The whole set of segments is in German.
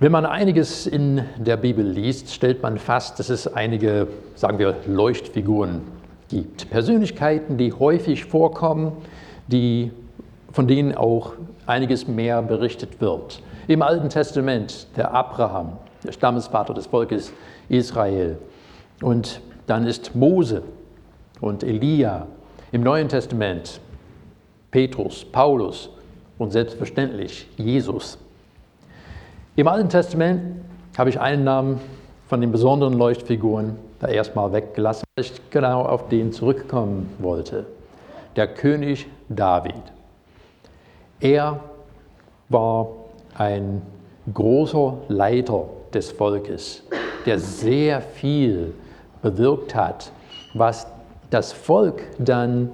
Wenn man einiges in der Bibel liest, stellt man fest, dass es einige, sagen wir, Leuchtfiguren gibt. Persönlichkeiten, die häufig vorkommen, die, von denen auch einiges mehr berichtet wird. Im Alten Testament der Abraham, der Stammesvater des Volkes Israel. Und dann ist Mose und Elia. Im Neuen Testament Petrus, Paulus und selbstverständlich Jesus. Im Alten Testament habe ich einen Namen von den besonderen Leuchtfiguren da erstmal weggelassen, weil ich genau auf den zurückkommen wollte. Der König David. Er war ein großer Leiter des Volkes, der sehr viel bewirkt hat, was das Volk dann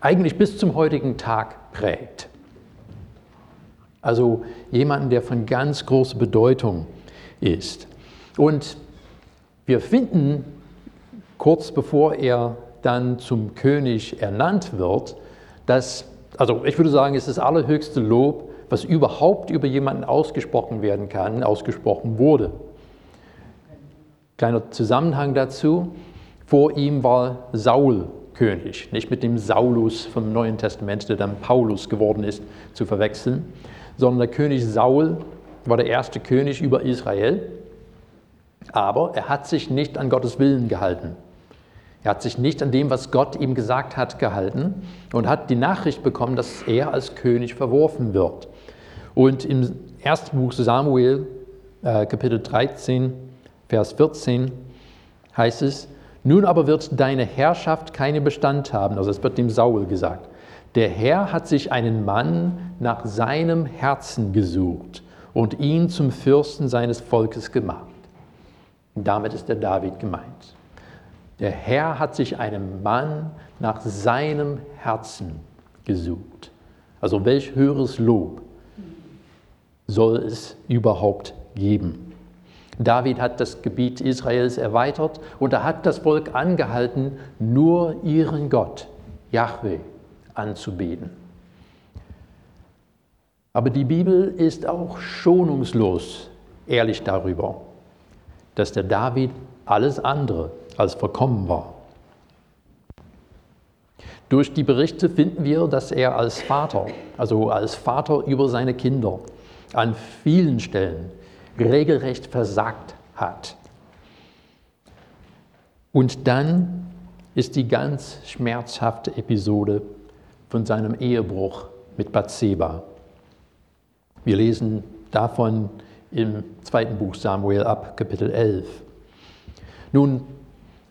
eigentlich bis zum heutigen Tag prägt. Also jemanden, der von ganz großer Bedeutung ist. Und wir finden, kurz bevor er dann zum König ernannt wird, dass, also ich würde sagen, es ist das allerhöchste Lob, was überhaupt über jemanden ausgesprochen werden kann, ausgesprochen wurde. Kleiner Zusammenhang dazu. Vor ihm war Saul König, nicht mit dem Saulus vom Neuen Testament, der dann Paulus geworden ist, zu verwechseln, sondern der König Saul war der erste König über Israel, aber er hat sich nicht an Gottes Willen gehalten. Er hat sich nicht an dem, was Gott ihm gesagt hat, gehalten und hat die Nachricht bekommen, dass er als König verworfen wird. Und im ersten Buch Samuel, äh, Kapitel 13, Vers 14, heißt es, nun aber wird deine Herrschaft keinen Bestand haben. Also es wird dem Saul gesagt. Der Herr hat sich einen Mann nach seinem Herzen gesucht und ihn zum Fürsten seines Volkes gemacht. Damit ist der David gemeint. Der Herr hat sich einen Mann nach seinem Herzen gesucht. Also welch höheres Lob soll es überhaupt geben? David hat das Gebiet Israels erweitert und er hat das Volk angehalten, nur ihren Gott, Yahweh, anzubeten. Aber die Bibel ist auch schonungslos ehrlich darüber, dass der David alles andere als vollkommen war. Durch die Berichte finden wir, dass er als Vater, also als Vater über seine Kinder, an vielen Stellen regelrecht versagt hat. Und dann ist die ganz schmerzhafte Episode von seinem Ehebruch mit Bathseba. Wir lesen davon im zweiten Buch Samuel ab, Kapitel 11. Nun,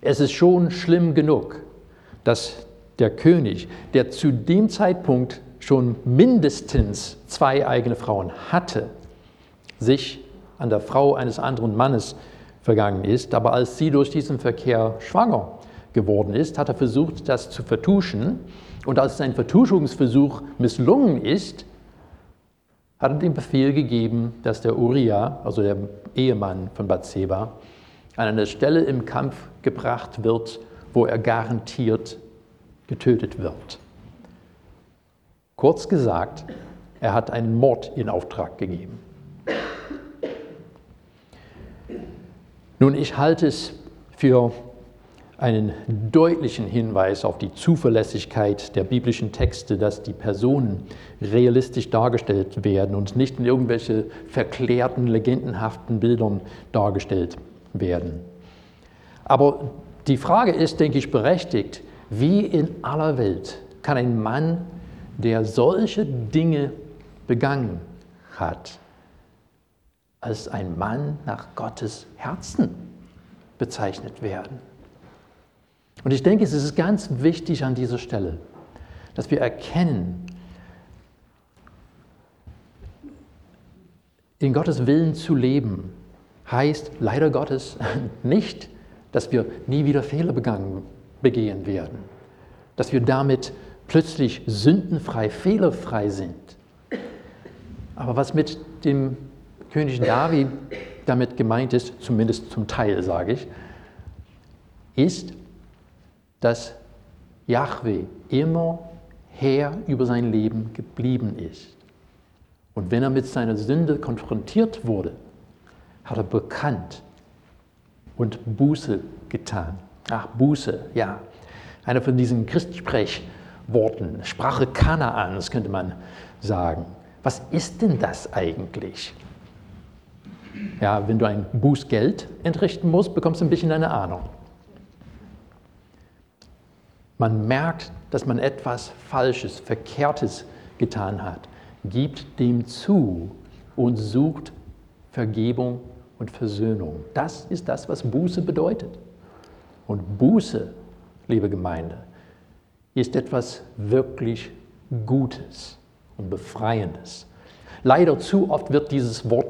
es ist schon schlimm genug, dass der König, der zu dem Zeitpunkt schon mindestens zwei eigene Frauen hatte, sich an der Frau eines anderen Mannes vergangen ist. Aber als sie durch diesen Verkehr schwanger geworden ist, hat er versucht, das zu vertuschen und als sein Vertuschungsversuch misslungen ist, hat er den Befehl gegeben, dass der Uriah, also der Ehemann von Bathseba, an eine Stelle im Kampf gebracht wird, wo er garantiert getötet wird. Kurz gesagt, er hat einen Mord in Auftrag gegeben. Nun, ich halte es für einen deutlichen Hinweis auf die Zuverlässigkeit der biblischen Texte, dass die Personen realistisch dargestellt werden und nicht in irgendwelche verklärten, legendenhaften Bildern dargestellt werden. Aber die Frage ist, denke ich, berechtigt, wie in aller Welt kann ein Mann, der solche Dinge begangen hat, als ein Mann nach Gottes Herzen bezeichnet werden? Und ich denke, es ist ganz wichtig an dieser Stelle, dass wir erkennen, in Gottes Willen zu leben, heißt leider Gottes nicht, dass wir nie wieder Fehler begangen, begehen werden, dass wir damit plötzlich sündenfrei, fehlerfrei sind. Aber was mit dem König David damit gemeint ist, zumindest zum Teil sage ich, ist, dass Yahweh immer Herr über sein Leben geblieben ist. Und wenn er mit seiner Sünde konfrontiert wurde, hat er bekannt und Buße getan. Ach, Buße, ja. Einer von diesen Christsprechworten, Sprache Kanaans könnte man sagen. Was ist denn das eigentlich? Ja, wenn du ein Bußgeld entrichten musst, bekommst du ein bisschen eine Ahnung. Man merkt, dass man etwas Falsches, Verkehrtes getan hat, gibt dem zu und sucht Vergebung und Versöhnung. Das ist das, was Buße bedeutet. Und Buße, liebe Gemeinde, ist etwas wirklich Gutes und Befreiendes. Leider zu oft wird dieses Wort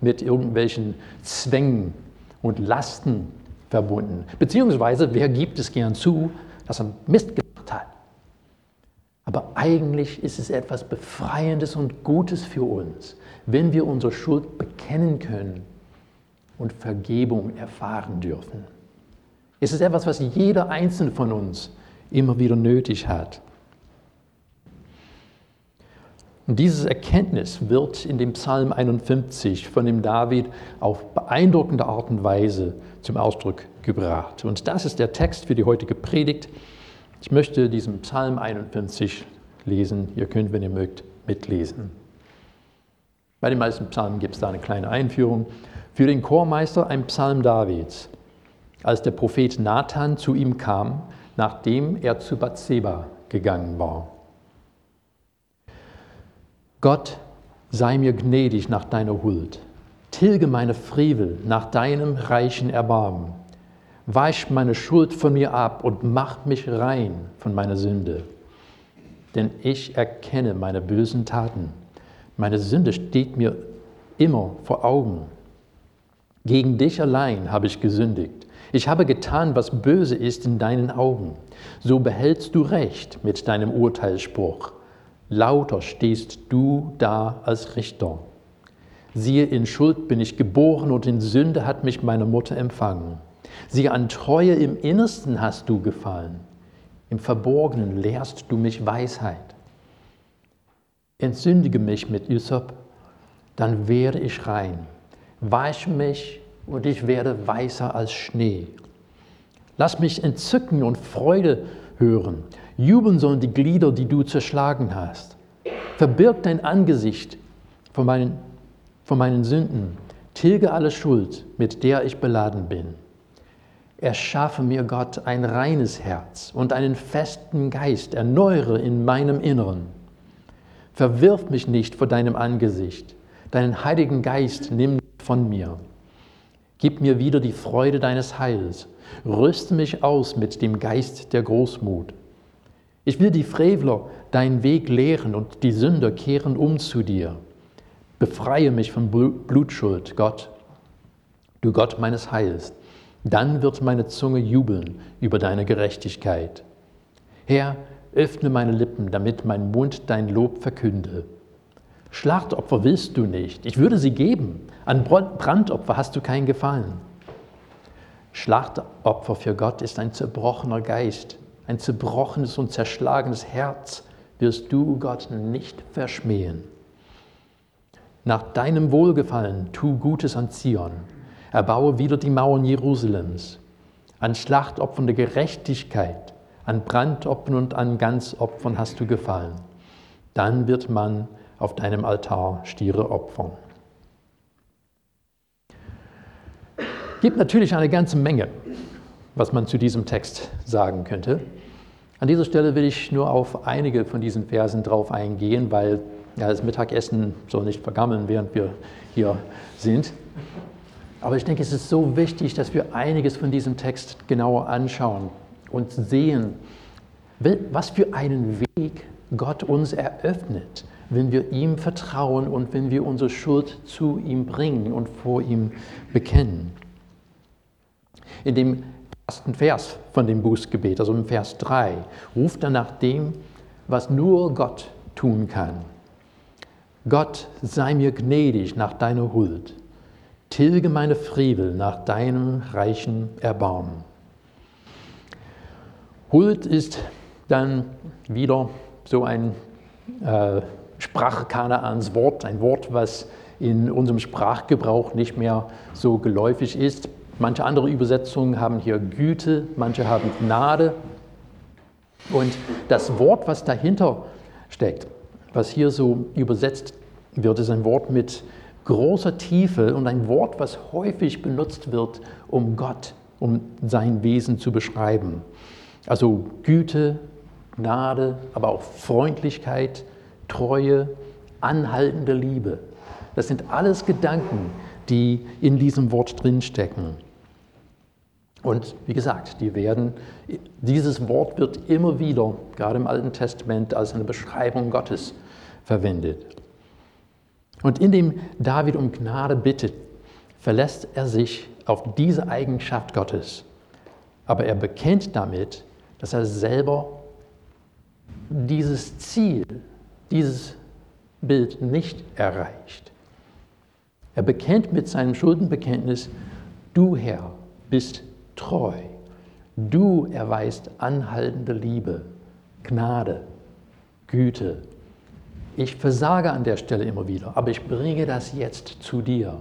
mit irgendwelchen Zwängen und Lasten verbunden. Beziehungsweise, wer gibt es gern zu, dass er Mist gemacht hat? Aber eigentlich ist es etwas Befreiendes und Gutes für uns, wenn wir unsere Schuld bekennen können und Vergebung erfahren dürfen. Es ist etwas, was jeder Einzelne von uns immer wieder nötig hat. Und diese Erkenntnis wird in dem Psalm 51 von dem David auf beeindruckende Art und Weise zum Ausdruck gebracht. Und das ist der Text für die heutige Predigt. Ich möchte diesen Psalm 51 lesen. Ihr könnt, wenn ihr mögt, mitlesen. Bei den meisten Psalmen gibt es da eine kleine Einführung. Für den Chormeister ein Psalm Davids, als der Prophet Nathan zu ihm kam, nachdem er zu Bathseba gegangen war. Gott, sei mir gnädig nach deiner Huld. Tilge meine Frevel nach deinem reichen Erbarmen. Weich meine Schuld von mir ab und mach mich rein von meiner Sünde. Denn ich erkenne meine bösen Taten. Meine Sünde steht mir immer vor Augen. Gegen dich allein habe ich gesündigt. Ich habe getan, was böse ist in deinen Augen. So behältst du Recht mit deinem Urteilsspruch. Lauter stehst du da als Richter. Siehe, in Schuld bin ich geboren und in Sünde hat mich meine Mutter empfangen. Siehe, an Treue im Innersten hast du gefallen. Im Verborgenen lehrst du mich Weisheit. Entsündige mich mit Ysop, dann werde ich rein. Wasch mich und ich werde weißer als Schnee. Lass mich Entzücken und Freude hören. Jubeln sollen die Glieder, die du zerschlagen hast. Verbirg dein Angesicht von meinen, von meinen Sünden. Tilge alle Schuld, mit der ich beladen bin. Erschaffe mir, Gott, ein reines Herz und einen festen Geist, erneuere in meinem Inneren. Verwirf mich nicht vor deinem Angesicht, deinen Heiligen Geist nimm von mir. Gib mir wieder die Freude deines Heils, rüste mich aus mit dem Geist der Großmut. Ich will die Frevler deinen Weg lehren und die Sünder kehren um zu dir. Befreie mich von Blutschuld, Gott, du Gott meines Heils. Dann wird meine Zunge jubeln über deine Gerechtigkeit. Herr, öffne meine Lippen, damit mein Mund dein Lob verkünde. Schlachtopfer willst du nicht, ich würde sie geben. An Brandopfer hast du keinen Gefallen. Schlachtopfer für Gott ist ein zerbrochener Geist, ein zerbrochenes und zerschlagenes Herz wirst du, Gott, nicht verschmähen. Nach deinem Wohlgefallen tu Gutes an Zion, erbaue wieder die Mauern Jerusalems, an Schlachtopfern der Gerechtigkeit, an Brandopfern und an Ganzopfern hast du gefallen. Dann wird man auf deinem Altar Stiere opfern. Gibt natürlich eine ganze Menge was man zu diesem Text sagen könnte. An dieser Stelle will ich nur auf einige von diesen Versen drauf eingehen, weil ja, das Mittagessen soll nicht vergammeln, während wir hier sind. Aber ich denke, es ist so wichtig, dass wir einiges von diesem Text genauer anschauen und sehen, was für einen Weg Gott uns eröffnet, wenn wir ihm vertrauen und wenn wir unsere Schuld zu ihm bringen und vor ihm bekennen. In dem ersten Vers von dem Bußgebet, also im Vers 3, ruft er nach dem, was nur Gott tun kann. Gott, sei mir gnädig nach deiner Huld, tilge meine Frevel nach deinem reichen Erbarmen. Huld ist dann wieder so ein äh, Sprachkanaans Wort, ein Wort, was in unserem Sprachgebrauch nicht mehr so geläufig ist. Manche andere Übersetzungen haben hier Güte, manche haben Gnade. Und das Wort, was dahinter steckt, was hier so übersetzt wird, ist ein Wort mit großer Tiefe und ein Wort, was häufig benutzt wird, um Gott, um sein Wesen zu beschreiben. Also Güte, Gnade, aber auch Freundlichkeit, Treue, anhaltende Liebe. Das sind alles Gedanken, die in diesem Wort drinstecken. Und wie gesagt, die werden, dieses Wort wird immer wieder, gerade im Alten Testament, als eine Beschreibung Gottes verwendet. Und indem David um Gnade bittet, verlässt er sich auf diese Eigenschaft Gottes. Aber er bekennt damit, dass er selber dieses Ziel, dieses Bild nicht erreicht. Er bekennt mit seinem Schuldenbekenntnis, du Herr bist treu, du erweist anhaltende Liebe, Gnade, Güte. Ich versage an der Stelle immer wieder, aber ich bringe das jetzt zu dir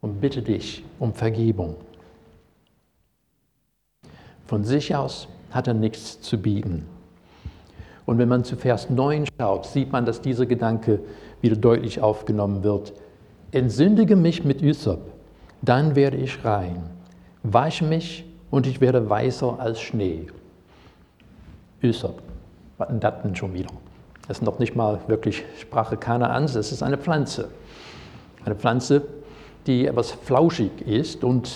und bitte dich um Vergebung. Von sich aus hat er nichts zu bieten. Und wenn man zu Vers 9 schaut, sieht man, dass dieser Gedanke wieder deutlich aufgenommen wird. Entsündige mich mit Ysop, dann werde ich rein. Wasche mich und ich werde weißer als Schnee. Ysop, was denn das denn schon wieder? Das ist noch nicht mal wirklich Sprache Kanaans, es ist eine Pflanze. Eine Pflanze, die etwas flauschig ist und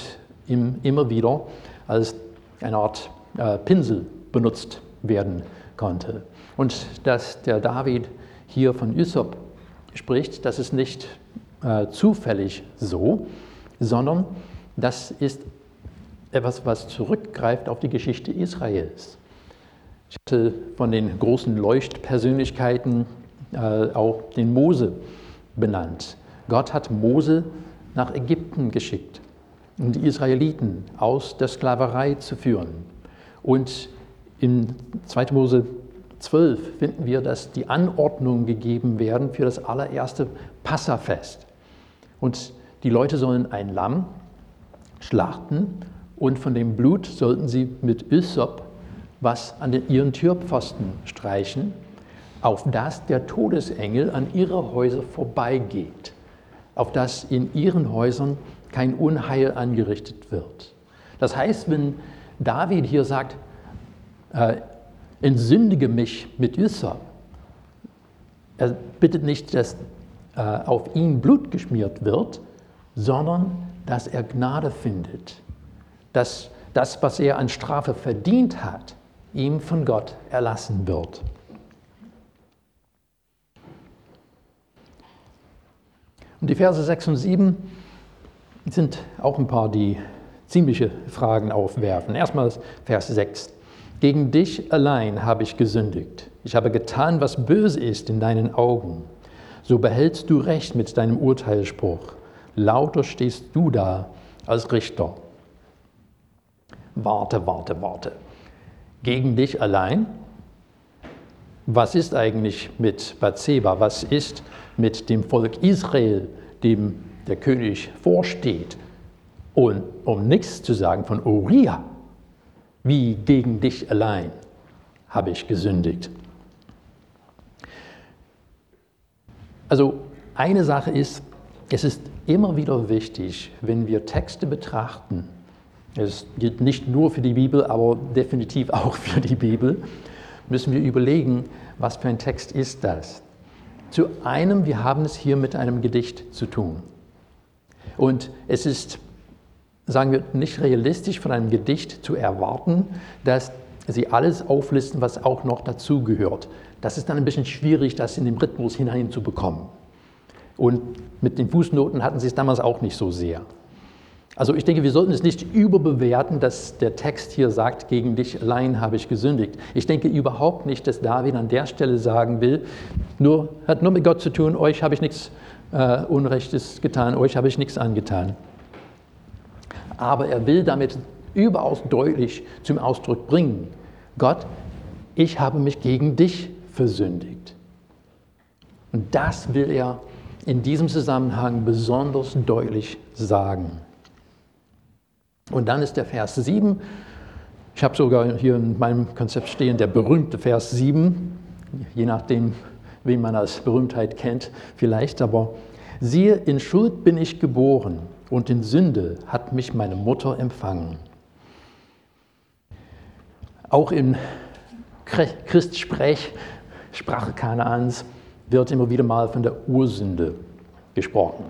immer wieder als eine Art äh, Pinsel benutzt werden konnte. Und dass der David hier von Ysop spricht, das ist nicht äh, zufällig so, sondern das ist etwas, was zurückgreift auf die Geschichte Israels. Ich hatte von den großen Leuchtpersönlichkeiten äh, auch den Mose benannt. Gott hat Mose nach Ägypten geschickt, um die Israeliten aus der Sklaverei zu führen. Und in 2. Mose 12 finden wir, dass die Anordnungen gegeben werden für das allererste Passafest. Und die Leute sollen ein Lamm schlachten und von dem Blut sollten sie mit Ysop was an den, ihren Türpfosten streichen, auf das der Todesengel an ihre Häuser vorbeigeht, auf das in ihren Häusern kein Unheil angerichtet wird. Das heißt, wenn David hier sagt, äh, entsündige mich mit Ysop. Er bittet nicht, dass äh, auf ihn Blut geschmiert wird, sondern dass er Gnade findet, dass das, was er an Strafe verdient hat, ihm von Gott erlassen wird. Und die Verse 6 und 7 sind auch ein paar, die ziemliche Fragen aufwerfen. Erstmal Vers 6. Gegen dich allein habe ich gesündigt. Ich habe getan, was böse ist in deinen Augen. So behältst du Recht mit deinem Urteilsspruch. Lauter stehst du da als Richter. Warte, warte, warte. Gegen dich allein? Was ist eigentlich mit Bathseba? Was ist mit dem Volk Israel, dem der König vorsteht? Und um nichts zu sagen von Uriah, wie gegen dich allein habe ich gesündigt. Also eine Sache ist, es ist immer wieder wichtig, wenn wir Texte betrachten, es gilt nicht nur für die Bibel, aber definitiv auch für die Bibel, müssen wir überlegen, was für ein Text ist das. Zu einem, wir haben es hier mit einem Gedicht zu tun. Und es ist sagen wir, nicht realistisch von einem Gedicht zu erwarten, dass sie alles auflisten, was auch noch dazugehört. Das ist dann ein bisschen schwierig, das in den Rhythmus hineinzubekommen. Und mit den Fußnoten hatten sie es damals auch nicht so sehr. Also ich denke, wir sollten es nicht überbewerten, dass der Text hier sagt, gegen dich allein habe ich gesündigt. Ich denke überhaupt nicht, dass David an der Stelle sagen will, nur, hat nur mit Gott zu tun, euch habe ich nichts äh, Unrechtes getan, euch habe ich nichts angetan aber er will damit überaus deutlich zum Ausdruck bringen, Gott, ich habe mich gegen dich versündigt. Und das will er in diesem Zusammenhang besonders deutlich sagen. Und dann ist der Vers 7, ich habe sogar hier in meinem Konzept stehen, der berühmte Vers 7, je nachdem, wen man als Berühmtheit kennt, vielleicht, aber siehe, in Schuld bin ich geboren und in Sünde hat mich meine Mutter empfangen. Auch im Christsprech, Sprache Kanaans, wird immer wieder mal von der Ursünde gesprochen.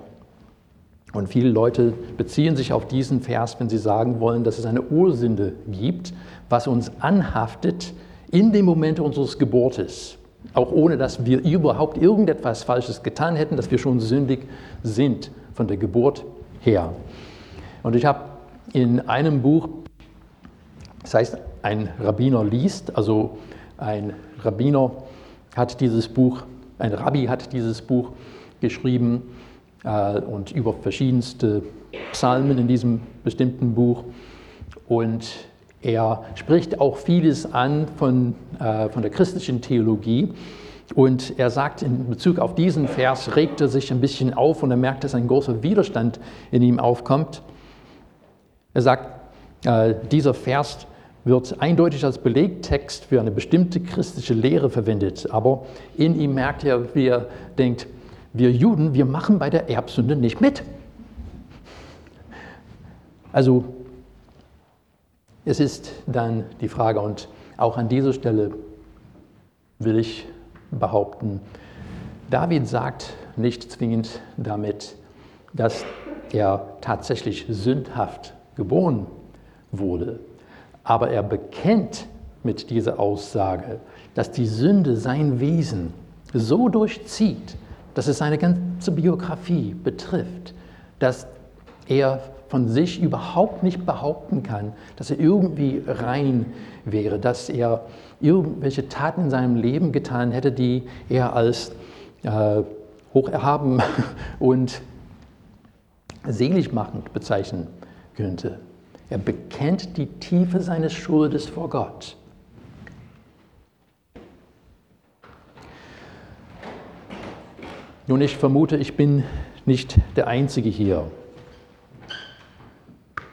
Und viele Leute beziehen sich auf diesen Vers, wenn sie sagen wollen, dass es eine Ursünde gibt, was uns anhaftet in dem Moment unseres Geburtes, auch ohne dass wir überhaupt irgendetwas Falsches getan hätten, dass wir schon sündig sind von der Geburt her. Und ich habe in einem Buch, das heißt, ein Rabbiner liest, also ein Rabbiner hat dieses Buch, ein Rabbi hat dieses Buch geschrieben und über verschiedenste Psalmen in diesem bestimmten Buch. Und er spricht auch vieles an von, äh, von der christlichen Theologie. Und er sagt, in Bezug auf diesen Vers regt er sich ein bisschen auf und er merkt, dass ein großer Widerstand in ihm aufkommt. Er sagt, äh, dieser Vers wird eindeutig als Belegtext für eine bestimmte christliche Lehre verwendet. Aber in ihm merkt er, wie er denkt, wir Juden, wir machen bei der Erbsünde nicht mit. Also es ist dann die Frage, und auch an dieser Stelle will ich behaupten, David sagt nicht zwingend damit, dass er tatsächlich sündhaft geboren wurde, aber er bekennt mit dieser Aussage, dass die Sünde sein Wesen so durchzieht, dass es seine ganze Biografie betrifft, dass er von sich überhaupt nicht behaupten kann, dass er irgendwie rein wäre, dass er irgendwelche Taten in seinem Leben getan hätte, die er als äh, hocherhaben und seligmachend bezeichnen könnte. Er bekennt die Tiefe seines Schuldes vor Gott. Nun, ich vermute, ich bin nicht der Einzige hier,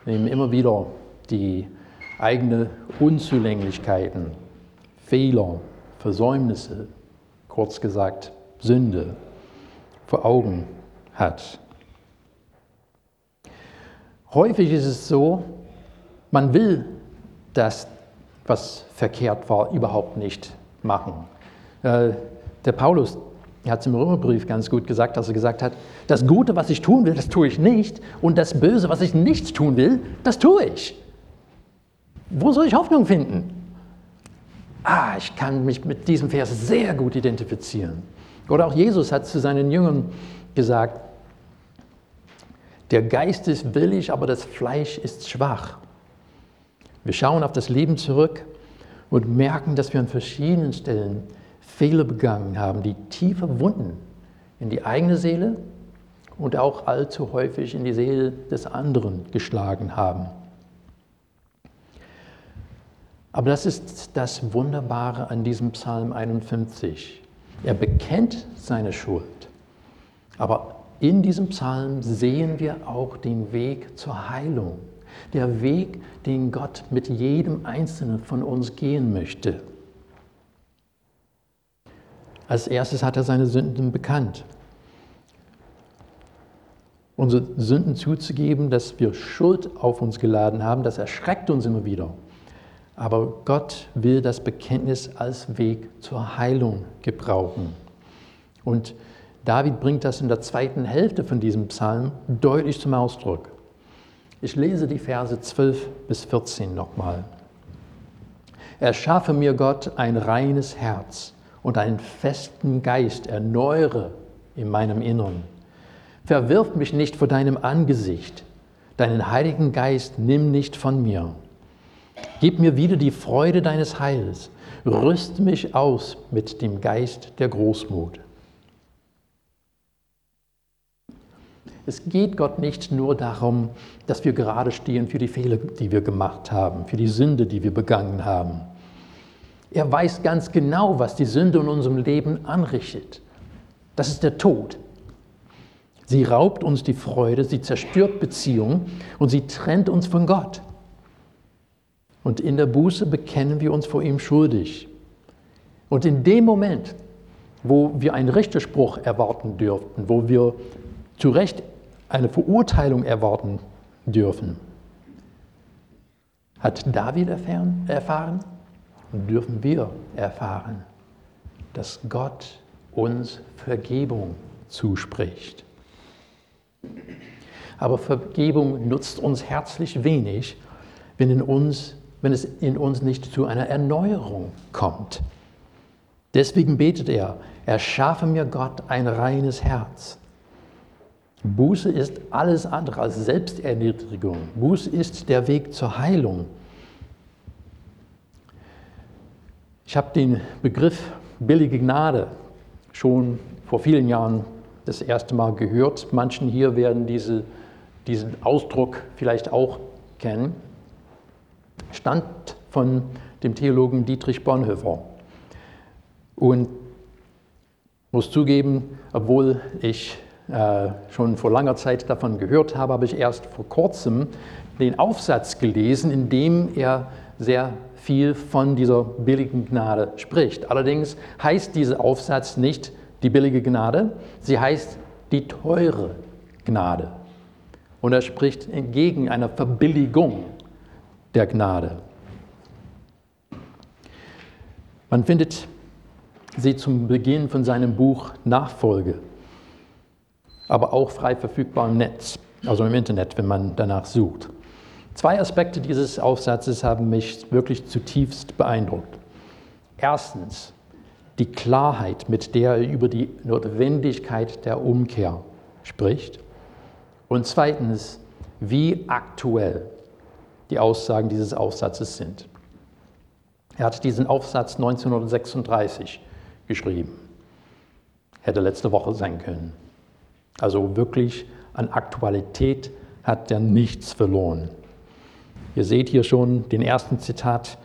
dem immer wieder die eigene Unzulänglichkeiten, Fehler, Versäumnisse, kurz gesagt Sünde vor Augen hat. Häufig ist es so, man will das, was verkehrt war, überhaupt nicht machen. Äh, der Paulus er hat es im Römerbrief ganz gut gesagt, dass er gesagt hat, das Gute, was ich tun will, das tue ich nicht und das Böse, was ich nicht tun will, das tue ich. Wo soll ich Hoffnung finden? Ah, ich kann mich mit diesem Vers sehr gut identifizieren. Oder auch Jesus hat zu seinen Jüngern gesagt, der Geist ist willig, aber das Fleisch ist schwach. Wir schauen auf das Leben zurück und merken, dass wir an verschiedenen Stellen Fehler begangen haben, die tiefe Wunden in die eigene Seele und auch allzu häufig in die Seele des anderen geschlagen haben. Aber das ist das Wunderbare an diesem Psalm 51. Er bekennt seine Schuld. Aber in diesem Psalm sehen wir auch den Weg zur Heilung. Der Weg, den Gott mit jedem Einzelnen von uns gehen möchte. Als erstes hat er seine Sünden bekannt. Unsere Sünden zuzugeben, dass wir Schuld auf uns geladen haben, das erschreckt uns immer wieder. Aber Gott will das Bekenntnis als Weg zur Heilung gebrauchen. Und David bringt das in der zweiten Hälfte von diesem Psalm deutlich zum Ausdruck. Ich lese die Verse 12 bis 14 nochmal. Erschaffe mir Gott ein reines Herz und einen festen Geist erneuere in meinem Innern. Verwirf mich nicht vor deinem Angesicht, deinen Heiligen Geist nimm nicht von mir. Gib mir wieder die Freude deines Heils, rüst mich aus mit dem Geist der Großmut. Es geht Gott nicht nur darum, dass wir gerade stehen für die Fehler, die wir gemacht haben, für die Sünde, die wir begangen haben. Er weiß ganz genau, was die Sünde in unserem Leben anrichtet. Das ist der Tod. Sie raubt uns die Freude, sie zerstört Beziehungen und sie trennt uns von Gott. Und in der Buße bekennen wir uns vor ihm schuldig. Und in dem Moment, wo wir einen Richterspruch erwarten dürften, wo wir zu Recht eine Verurteilung erwarten dürfen, hat David erfahren dürfen wir erfahren, dass Gott uns Vergebung zuspricht. Aber Vergebung nutzt uns herzlich wenig, wenn, in uns, wenn es in uns nicht zu einer Erneuerung kommt. Deswegen betet er, erschaffe mir Gott ein reines Herz. Buße ist alles andere als Selbsterniedrigung. Buße ist der Weg zur Heilung. Ich habe den Begriff billige Gnade schon vor vielen Jahren das erste Mal gehört. Manchen hier werden diese, diesen Ausdruck vielleicht auch kennen. Stammt von dem Theologen Dietrich Bonhoeffer. Und muss zugeben, obwohl ich äh, schon vor langer Zeit davon gehört habe, habe ich erst vor kurzem den Aufsatz gelesen, in dem er sehr viel von dieser billigen Gnade spricht. Allerdings heißt dieser Aufsatz nicht die billige Gnade, sie heißt die teure Gnade. Und er spricht entgegen einer Verbilligung der Gnade. Man findet sie zum Beginn von seinem Buch Nachfolge, aber auch frei verfügbar im Netz, also im Internet, wenn man danach sucht. Zwei Aspekte dieses Aufsatzes haben mich wirklich zutiefst beeindruckt. Erstens die Klarheit, mit der er über die Notwendigkeit der Umkehr spricht. Und zweitens, wie aktuell die Aussagen dieses Aufsatzes sind. Er hat diesen Aufsatz 1936 geschrieben. Hätte letzte Woche sein können. Also wirklich an Aktualität hat er nichts verloren. Ihr seht hier schon den ersten Zitat,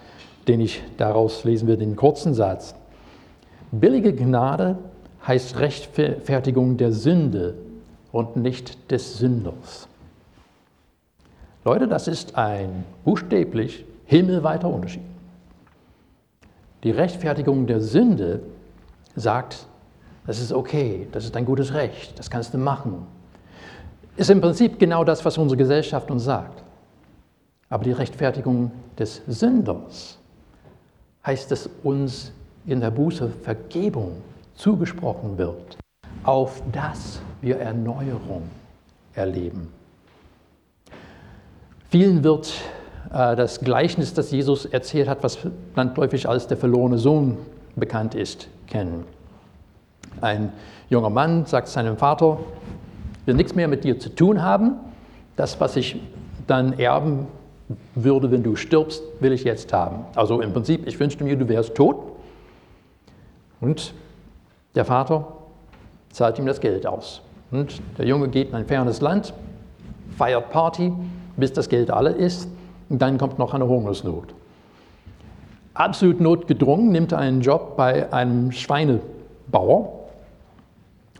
den ich daraus lesen will, den kurzen Satz. Billige Gnade heißt Rechtfertigung der Sünde und nicht des Sünders. Leute, das ist ein buchstäblich himmelweiter Unterschied. Die Rechtfertigung der Sünde sagt, das ist okay, das ist ein gutes Recht, das kannst du machen. Ist im Prinzip genau das, was unsere Gesellschaft uns sagt. Aber die Rechtfertigung des Sünders heißt, dass uns in der Buße Vergebung zugesprochen wird, auf dass wir Erneuerung erleben. Vielen wird äh, das Gleichnis, das Jesus erzählt hat, was landläufig als der verlorene Sohn bekannt ist, kennen. Ein junger Mann sagt seinem Vater, will nichts mehr mit dir zu tun haben, das, was ich dann erben würde, wenn du stirbst, will ich jetzt haben. Also im Prinzip, ich wünschte mir, du wärst tot. Und der Vater zahlt ihm das Geld aus. Und der Junge geht in ein fernes Land, feiert Party, bis das Geld alle ist. Und dann kommt noch eine Hungersnot. Absolut notgedrungen nimmt er einen Job bei einem Schweinebauer.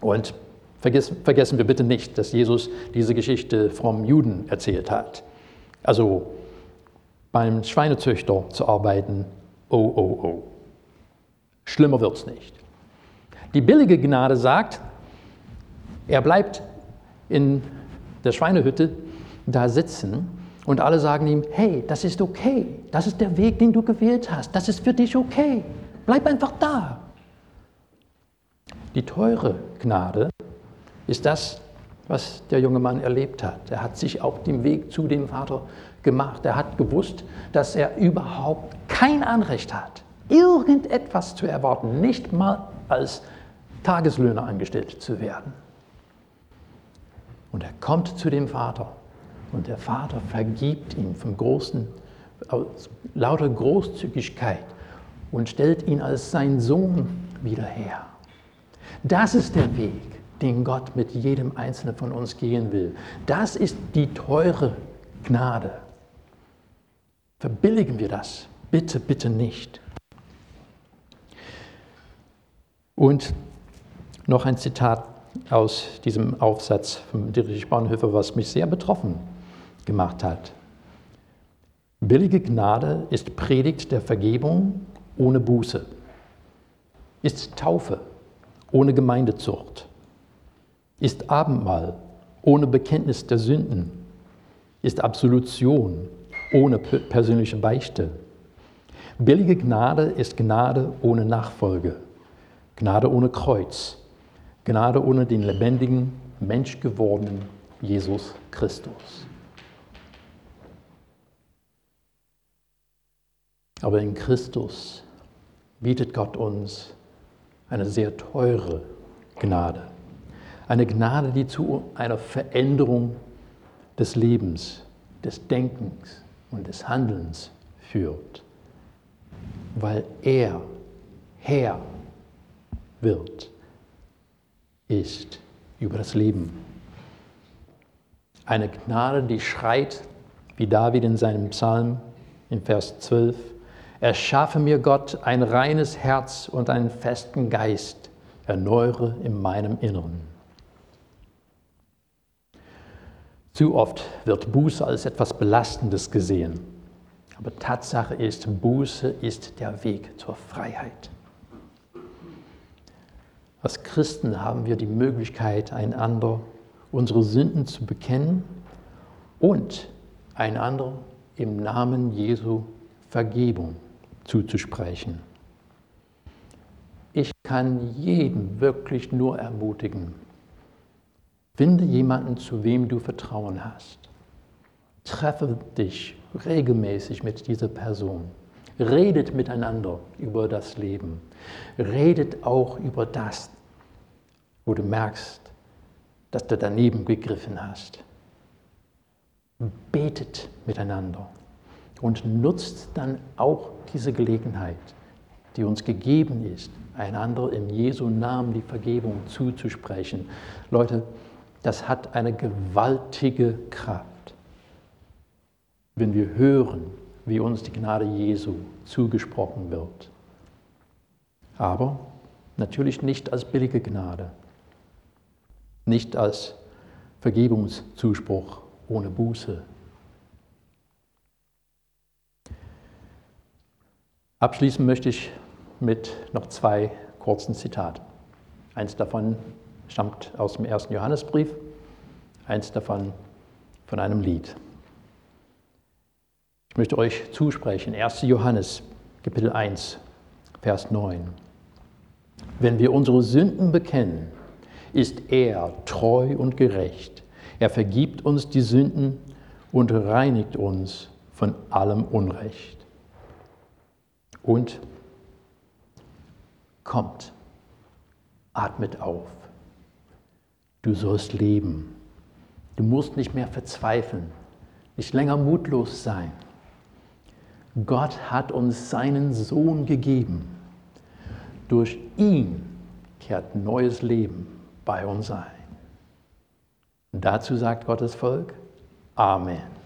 Und vergessen wir bitte nicht, dass Jesus diese Geschichte vom Juden erzählt hat. Also beim Schweinezüchter zu arbeiten, oh, oh, oh. Schlimmer wird es nicht. Die billige Gnade sagt, er bleibt in der Schweinehütte da sitzen und alle sagen ihm, hey, das ist okay, das ist der Weg, den du gewählt hast, das ist für dich okay, bleib einfach da. Die teure Gnade ist das, was der junge Mann erlebt hat. Er hat sich auf dem Weg zu dem Vater gemacht. Er hat gewusst, dass er überhaupt kein Anrecht hat, irgendetwas zu erwarten, nicht mal als Tageslöhner angestellt zu werden. Und er kommt zu dem Vater und der Vater vergibt ihm von großen, aus lauter Großzügigkeit und stellt ihn als sein Sohn wieder her. Das ist der Weg, den Gott mit jedem Einzelnen von uns gehen will. Das ist die teure Gnade. Verbilligen wir das. Bitte, bitte nicht. Und noch ein Zitat aus diesem Aufsatz von Dietrich Bonhoeffer, was mich sehr betroffen gemacht hat. Billige Gnade ist Predigt der Vergebung ohne Buße, ist Taufe ohne Gemeindezucht, ist Abendmahl ohne Bekenntnis der Sünden, ist Absolution ohne persönliche Beichte. Billige Gnade ist Gnade ohne Nachfolge, Gnade ohne Kreuz, Gnade ohne den lebendigen, menschgewordenen Jesus Christus. Aber in Christus bietet Gott uns eine sehr teure Gnade. Eine Gnade, die zu einer Veränderung des Lebens, des Denkens und des Handelns führt, weil er Herr wird, ist über das Leben. Eine Gnade, die schreit, wie David in seinem Psalm in Vers 12, Erschaffe mir Gott ein reines Herz und einen festen Geist, erneuere in meinem Inneren. Zu oft wird Buße als etwas Belastendes gesehen. Aber Tatsache ist, Buße ist der Weg zur Freiheit. Als Christen haben wir die Möglichkeit, einander unsere Sünden zu bekennen und einander im Namen Jesu Vergebung zuzusprechen. Ich kann jeden wirklich nur ermutigen. Finde jemanden, zu wem du Vertrauen hast. Treffe dich regelmäßig mit dieser Person. Redet miteinander über das Leben. Redet auch über das, wo du merkst, dass du daneben gegriffen hast. Betet miteinander und nutzt dann auch diese Gelegenheit, die uns gegeben ist, einander im Jesu Namen die Vergebung zuzusprechen. Leute, das hat eine gewaltige Kraft, wenn wir hören, wie uns die Gnade Jesu zugesprochen wird. Aber natürlich nicht als billige Gnade, nicht als Vergebungszuspruch ohne Buße, Abschließen möchte ich mit noch zwei kurzen Zitaten. Eins davon stammt aus dem ersten Johannesbrief, eins davon von einem Lied. Ich möchte euch zusprechen, 1. Johannes, Kapitel 1, Vers 9. Wenn wir unsere Sünden bekennen, ist er treu und gerecht. Er vergibt uns die Sünden und reinigt uns von allem Unrecht. Und kommt, atmet auf. Du sollst leben. Du musst nicht mehr verzweifeln, nicht länger mutlos sein. Gott hat uns seinen Sohn gegeben. Durch ihn kehrt neues Leben bei uns ein. Und dazu sagt Gottes Volk Amen.